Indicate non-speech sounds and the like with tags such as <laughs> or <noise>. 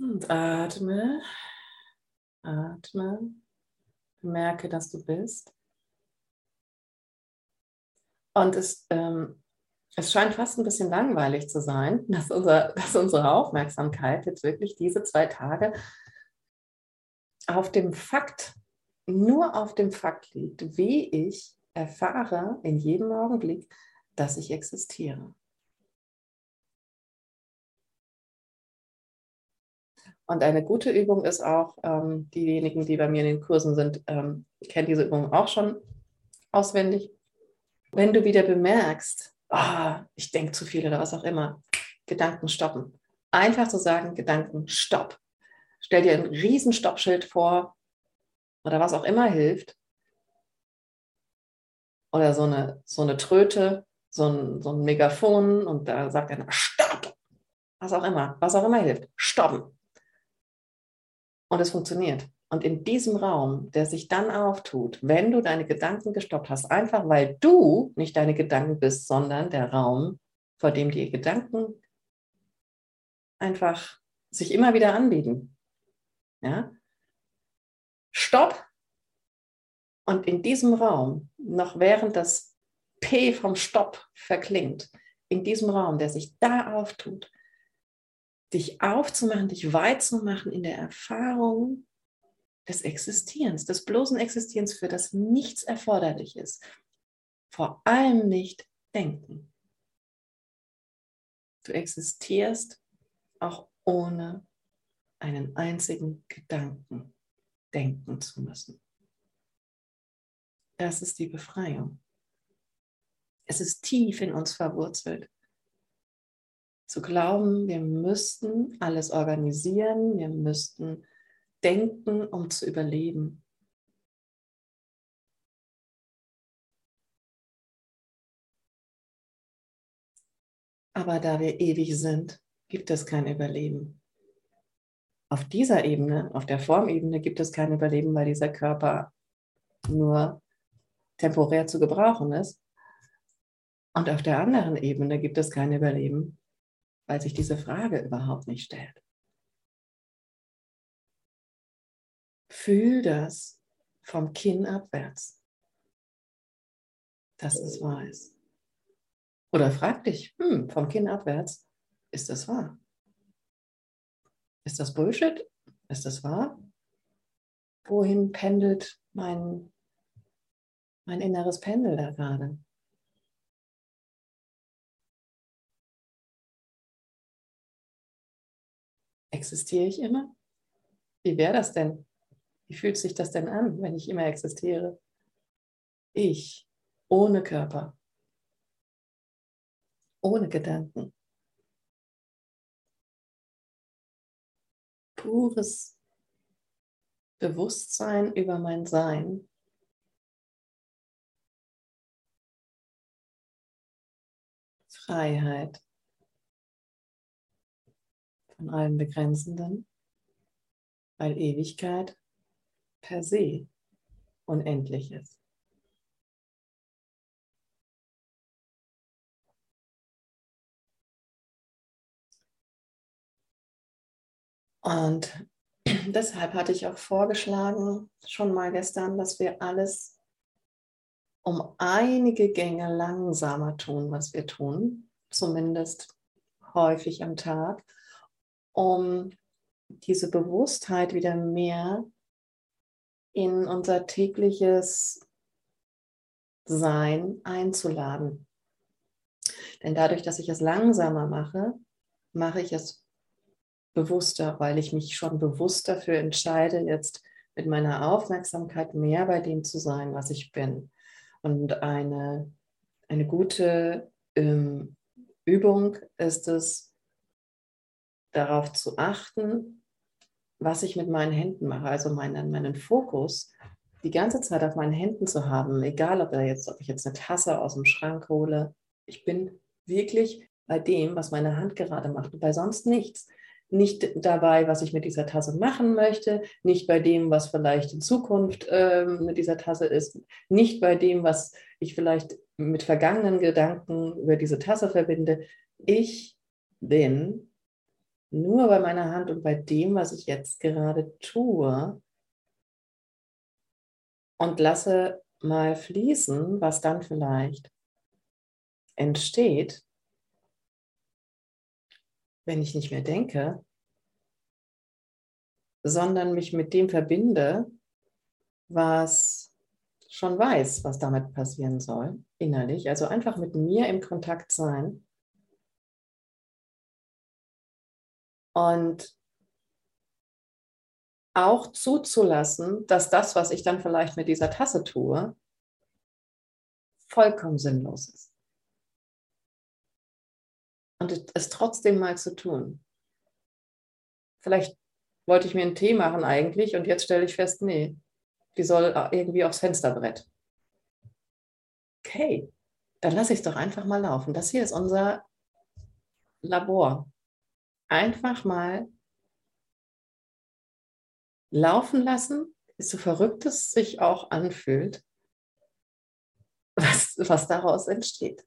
Und atme, atme, merke, dass du bist. Und es, ähm, es scheint fast ein bisschen langweilig zu sein, <laughs> dass, unser, dass unsere Aufmerksamkeit jetzt wirklich diese zwei Tage auf dem Fakt, nur auf dem Fakt liegt, wie ich erfahre in jedem Augenblick, dass ich existiere. Und eine gute Übung ist auch, ähm, diejenigen, die bei mir in den Kursen sind, ähm, kennen diese Übung auch schon auswendig. Wenn du wieder bemerkst, oh, ich denke zu viel oder was auch immer, Gedanken stoppen. Einfach zu sagen, Gedanken stopp. Stell dir ein riesen Stoppschild vor oder was auch immer hilft. Oder so eine, so eine Tröte, so ein, so ein Megafon und da sagt einer Stopp. Was auch immer, was auch immer hilft. Stoppen. Und es funktioniert. Und in diesem Raum, der sich dann auftut, wenn du deine Gedanken gestoppt hast, einfach weil du nicht deine Gedanken bist, sondern der Raum, vor dem die Gedanken einfach sich immer wieder anbieten. Ja? Stopp. Und in diesem Raum, noch während das P vom Stopp verklingt, in diesem Raum, der sich da auftut, dich aufzumachen, dich weit zu machen in der Erfahrung des Existierens, des bloßen Existierens, für das nichts erforderlich ist. Vor allem nicht denken. Du existierst auch ohne einen einzigen Gedanken denken zu müssen. Das ist die Befreiung. Es ist tief in uns verwurzelt zu glauben, wir müssten alles organisieren, wir müssten denken, um zu überleben. Aber da wir ewig sind, gibt es kein Überleben. Auf dieser Ebene, auf der Formebene gibt es kein Überleben, weil dieser Körper nur temporär zu gebrauchen ist. Und auf der anderen Ebene gibt es kein Überleben, weil sich diese Frage überhaupt nicht stellt. Fühl das vom Kinn abwärts, dass es wahr ist. Oder frag dich, hm, vom Kinn abwärts, ist das wahr? Ist das Bullshit? Ist das wahr? Wohin pendelt mein, mein inneres Pendel da gerade? Existiere ich immer? Wie wäre das denn? Wie fühlt sich das denn an, wenn ich immer existiere? Ich, ohne Körper, ohne Gedanken. Pures Bewusstsein über mein Sein. Freiheit von allem Begrenzenden, weil Ewigkeit per se unendlich ist. Und <clears throat> deshalb hatte ich auch vorgeschlagen, schon mal gestern, dass wir alles um einige Gänge langsamer tun, was wir tun, zumindest häufig am Tag, um diese Bewusstheit wieder mehr in unser tägliches Sein einzuladen. Denn dadurch, dass ich es langsamer mache, mache ich es bewusster, weil ich mich schon bewusst dafür entscheide, jetzt mit meiner Aufmerksamkeit mehr bei dem zu sein, was ich bin. Und eine, eine gute ähm, Übung ist es, darauf zu achten, was ich mit meinen Händen mache, also meinen, meinen Fokus die ganze Zeit auf meinen Händen zu haben, egal ob, jetzt, ob ich jetzt eine Tasse aus dem Schrank hole. Ich bin wirklich bei dem, was meine Hand gerade macht und bei sonst nichts. Nicht dabei, was ich mit dieser Tasse machen möchte, nicht bei dem, was vielleicht in Zukunft ähm, mit dieser Tasse ist, nicht bei dem, was ich vielleicht mit vergangenen Gedanken über diese Tasse verbinde. Ich bin nur bei meiner Hand und bei dem, was ich jetzt gerade tue und lasse mal fließen, was dann vielleicht entsteht, wenn ich nicht mehr denke, sondern mich mit dem verbinde, was schon weiß, was damit passieren soll, innerlich. Also einfach mit mir im Kontakt sein. Und auch zuzulassen, dass das, was ich dann vielleicht mit dieser Tasse tue, vollkommen sinnlos ist. Und es trotzdem mal zu tun. Vielleicht wollte ich mir einen Tee machen eigentlich und jetzt stelle ich fest, nee, die soll irgendwie aufs Fensterbrett. Okay, dann lasse ich es doch einfach mal laufen. Das hier ist unser Labor. Einfach mal laufen lassen, so verrückt es sich auch anfühlt, was, was daraus entsteht.